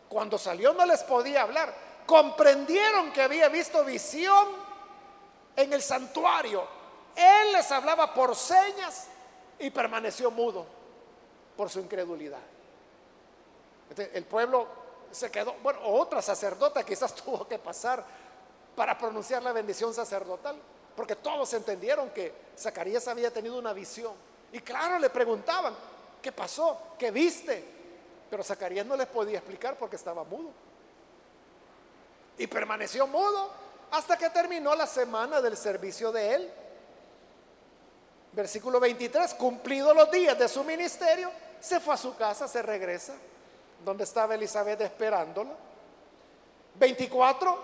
Cuando salió no les podía hablar. Comprendieron que había visto visión en el santuario. Él les hablaba por señas y permaneció mudo por su incredulidad. el pueblo se quedó, bueno, otra sacerdota quizás tuvo que pasar para pronunciar la bendición sacerdotal, porque todos entendieron que Zacarías había tenido una visión. Y claro, le preguntaban, ¿qué pasó? ¿Qué viste? Pero Zacarías no les podía explicar porque estaba mudo. Y permaneció mudo hasta que terminó la semana del servicio de él. Versículo 23, cumplidos los días de su ministerio, se fue a su casa, se regresa, donde estaba Elizabeth esperándola. 24,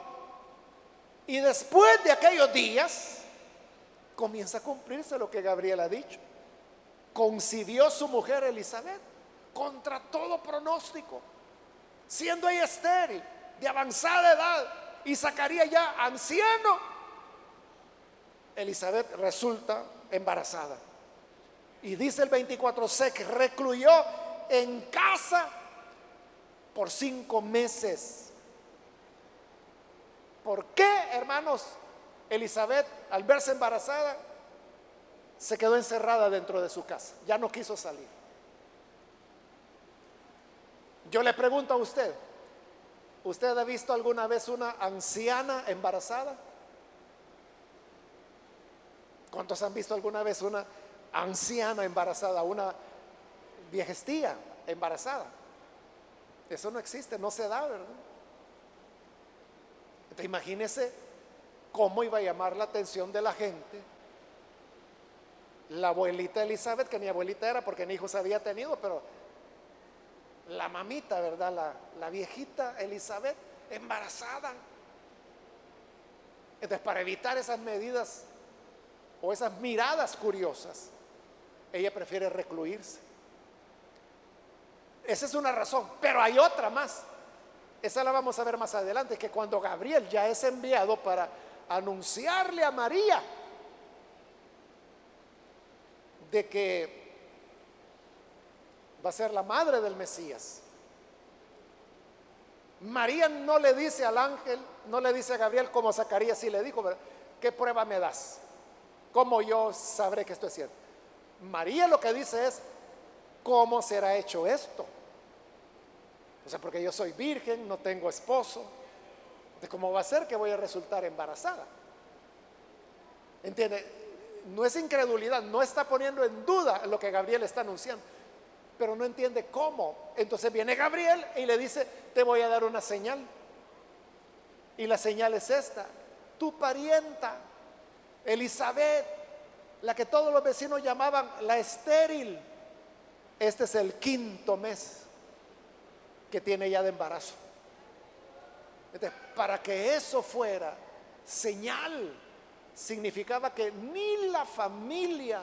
y después de aquellos días, comienza a cumplirse lo que Gabriel ha dicho. Concibió su mujer Elizabeth contra todo pronóstico, siendo ella estéril, de avanzada edad, y sacaría ya anciano, Elizabeth resulta embarazada. Y dice el 24, se recluyó en casa por cinco meses. ¿Por qué, hermanos? Elizabeth, al verse embarazada, se quedó encerrada dentro de su casa, ya no quiso salir. Yo le pregunto a usted, ¿usted ha visto alguna vez una anciana embarazada? ¿Cuántos han visto alguna vez una anciana embarazada, una viejestía embarazada? Eso no existe, no se da, ¿verdad? Entonces, imagínese cómo iba a llamar la atención de la gente la abuelita Elizabeth, que ni abuelita era porque ni hijos había tenido, pero la mamita, ¿verdad? La, la viejita Elizabeth embarazada. Entonces, para evitar esas medidas o esas miradas curiosas, ella prefiere recluirse. Esa es una razón, pero hay otra más. Esa la vamos a ver más adelante, que cuando Gabriel ya es enviado para anunciarle a María de que va a ser la madre del Mesías. María no le dice al ángel, no le dice a Gabriel como Zacarías sí le dijo, ¿qué prueba me das? ¿Cómo yo sabré que esto es cierto? María lo que dice es, ¿cómo será hecho esto? O sea, porque yo soy virgen, no tengo esposo. ¿De cómo va a ser que voy a resultar embarazada? ¿Entiende? no es incredulidad, no está poniendo en duda lo que Gabriel está anunciando, pero no entiende cómo. Entonces viene Gabriel y le dice, te voy a dar una señal. Y la señal es esta, tu parienta, Elizabeth, la que todos los vecinos llamaban la estéril, este es el quinto mes que tiene ya de embarazo. para que eso fuera señal significaba que ni la familia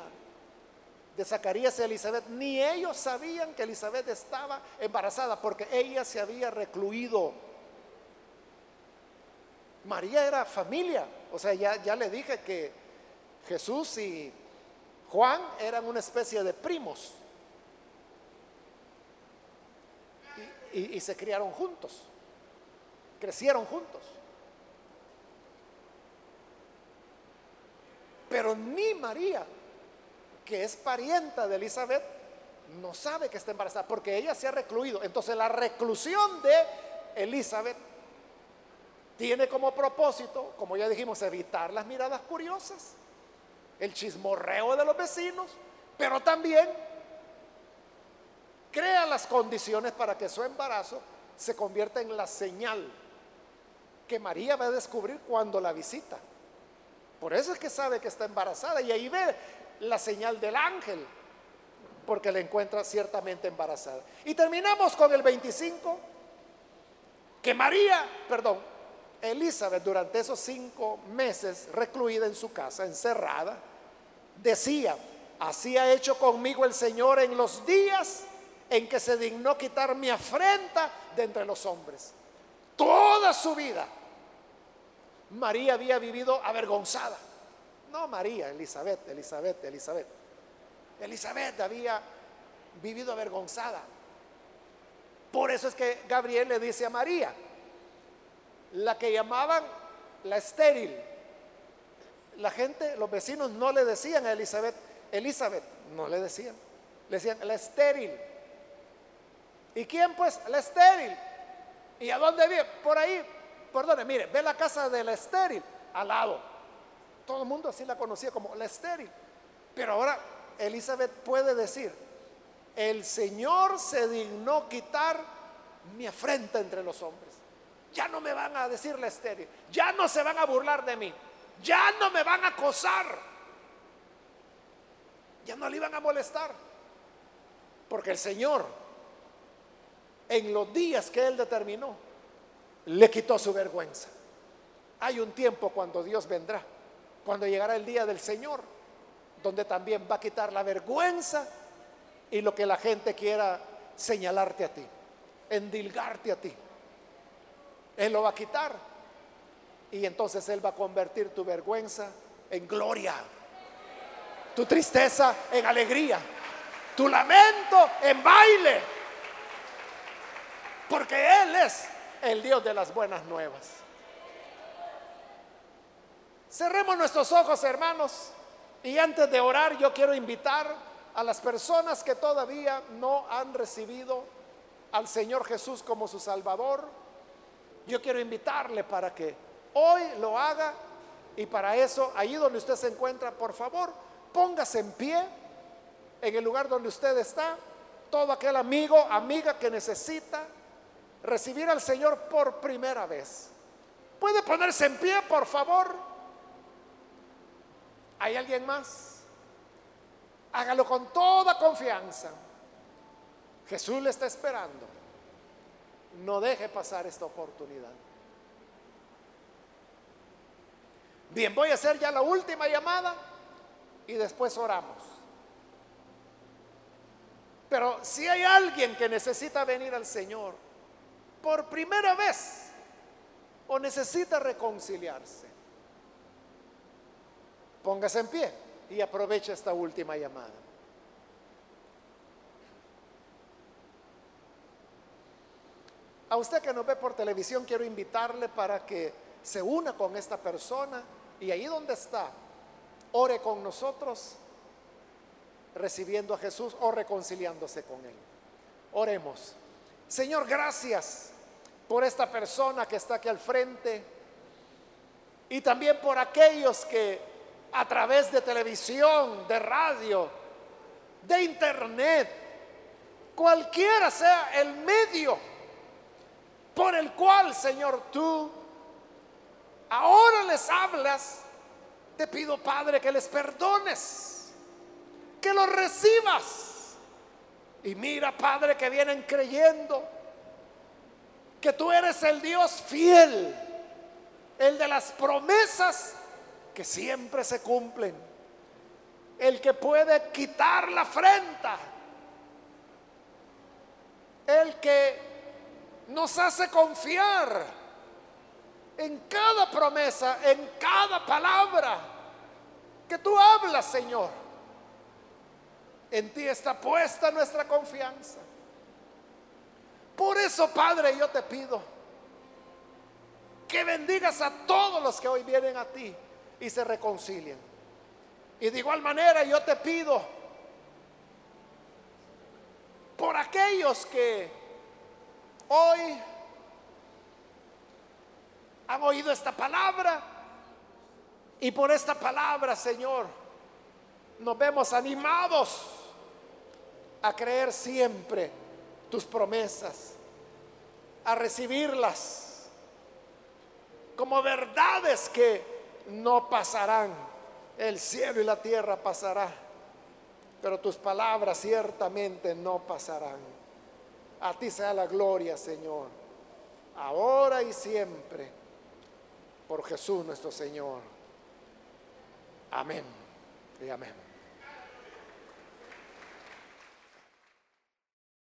de Zacarías y Elizabeth, ni ellos sabían que Elizabeth estaba embarazada porque ella se había recluido. María era familia, o sea, ya, ya le dije que Jesús y Juan eran una especie de primos y se criaron juntos, crecieron juntos. Pero ni María, que es parienta de Elizabeth, no sabe que está embarazada porque ella se ha recluido. Entonces la reclusión de Elizabeth tiene como propósito, como ya dijimos, evitar las miradas curiosas, el chismorreo de los vecinos, pero también crea las condiciones para que su embarazo se convierta en la señal que María va a descubrir cuando la visita. Por eso es que sabe que está embarazada y ahí ve la señal del ángel, porque la encuentra ciertamente embarazada. Y terminamos con el 25, que María, perdón, Elizabeth durante esos cinco meses recluida en su casa, encerrada, decía, así ha hecho conmigo el Señor en los días en que se dignó quitar mi afrenta de entre los hombres. Toda su vida María había vivido avergonzada. No María, Elizabeth, Elizabeth, Elizabeth. Elizabeth había vivido avergonzada. Por eso es que Gabriel le dice a María, la que llamaban la estéril. La gente, los vecinos no le decían a Elizabeth, Elizabeth, no le decían. Le decían la estéril. ¿Y quién pues? La estéril. ¿Y a dónde vive? Por ahí, perdone, mire, ve la casa de la estéril al lado. Todo el mundo así la conocía como la estéril. Pero ahora Elizabeth puede decir, el Señor se dignó quitar mi afrenta entre los hombres. Ya no me van a decir la estéril, ya no se van a burlar de mí, ya no me van a acosar, ya no le iban a molestar. Porque el Señor, en los días que Él determinó, le quitó su vergüenza. Hay un tiempo cuando Dios vendrá, cuando llegará el día del Señor, donde también va a quitar la vergüenza y lo que la gente quiera señalarte a ti, endilgarte a ti. Él lo va a quitar y entonces Él va a convertir tu vergüenza en gloria, tu tristeza en alegría, tu lamento en baile, porque Él es el Dios de las buenas nuevas. Cerremos nuestros ojos, hermanos, y antes de orar yo quiero invitar a las personas que todavía no han recibido al Señor Jesús como su Salvador, yo quiero invitarle para que hoy lo haga y para eso, allí donde usted se encuentra, por favor, póngase en pie en el lugar donde usted está, todo aquel amigo, amiga que necesita recibir al Señor por primera vez. ¿Puede ponerse en pie, por favor? ¿Hay alguien más? Hágalo con toda confianza. Jesús le está esperando. No deje pasar esta oportunidad. Bien, voy a hacer ya la última llamada y después oramos. Pero si hay alguien que necesita venir al Señor por primera vez o necesita reconciliarse, póngase en pie y aproveche esta última llamada. A usted que nos ve por televisión, quiero invitarle para que se una con esta persona y ahí donde está, ore con nosotros, recibiendo a Jesús o reconciliándose con Él. Oremos. Señor, gracias por esta persona que está aquí al frente y también por aquellos que a través de televisión, de radio, de internet, cualquiera sea el medio por el cual, Señor, tú ahora les hablas, te pido, Padre, que les perdones, que los recibas. Y mira, Padre, que vienen creyendo que tú eres el Dios fiel, el de las promesas que siempre se cumplen, el que puede quitar la afrenta, el que nos hace confiar en cada promesa, en cada palabra que tú hablas, Señor. En ti está puesta nuestra confianza. Por eso, Padre, yo te pido que bendigas a todos los que hoy vienen a ti y se reconcilien. Y de igual manera yo te pido por aquellos que hoy han oído esta palabra y por esta palabra, Señor, nos vemos animados a creer siempre tus promesas, a recibirlas como verdades que no pasarán. El cielo y la tierra pasará, pero tus palabras ciertamente no pasarán. A ti sea la gloria, Señor, ahora y siempre, por Jesús nuestro Señor. Amén y amén.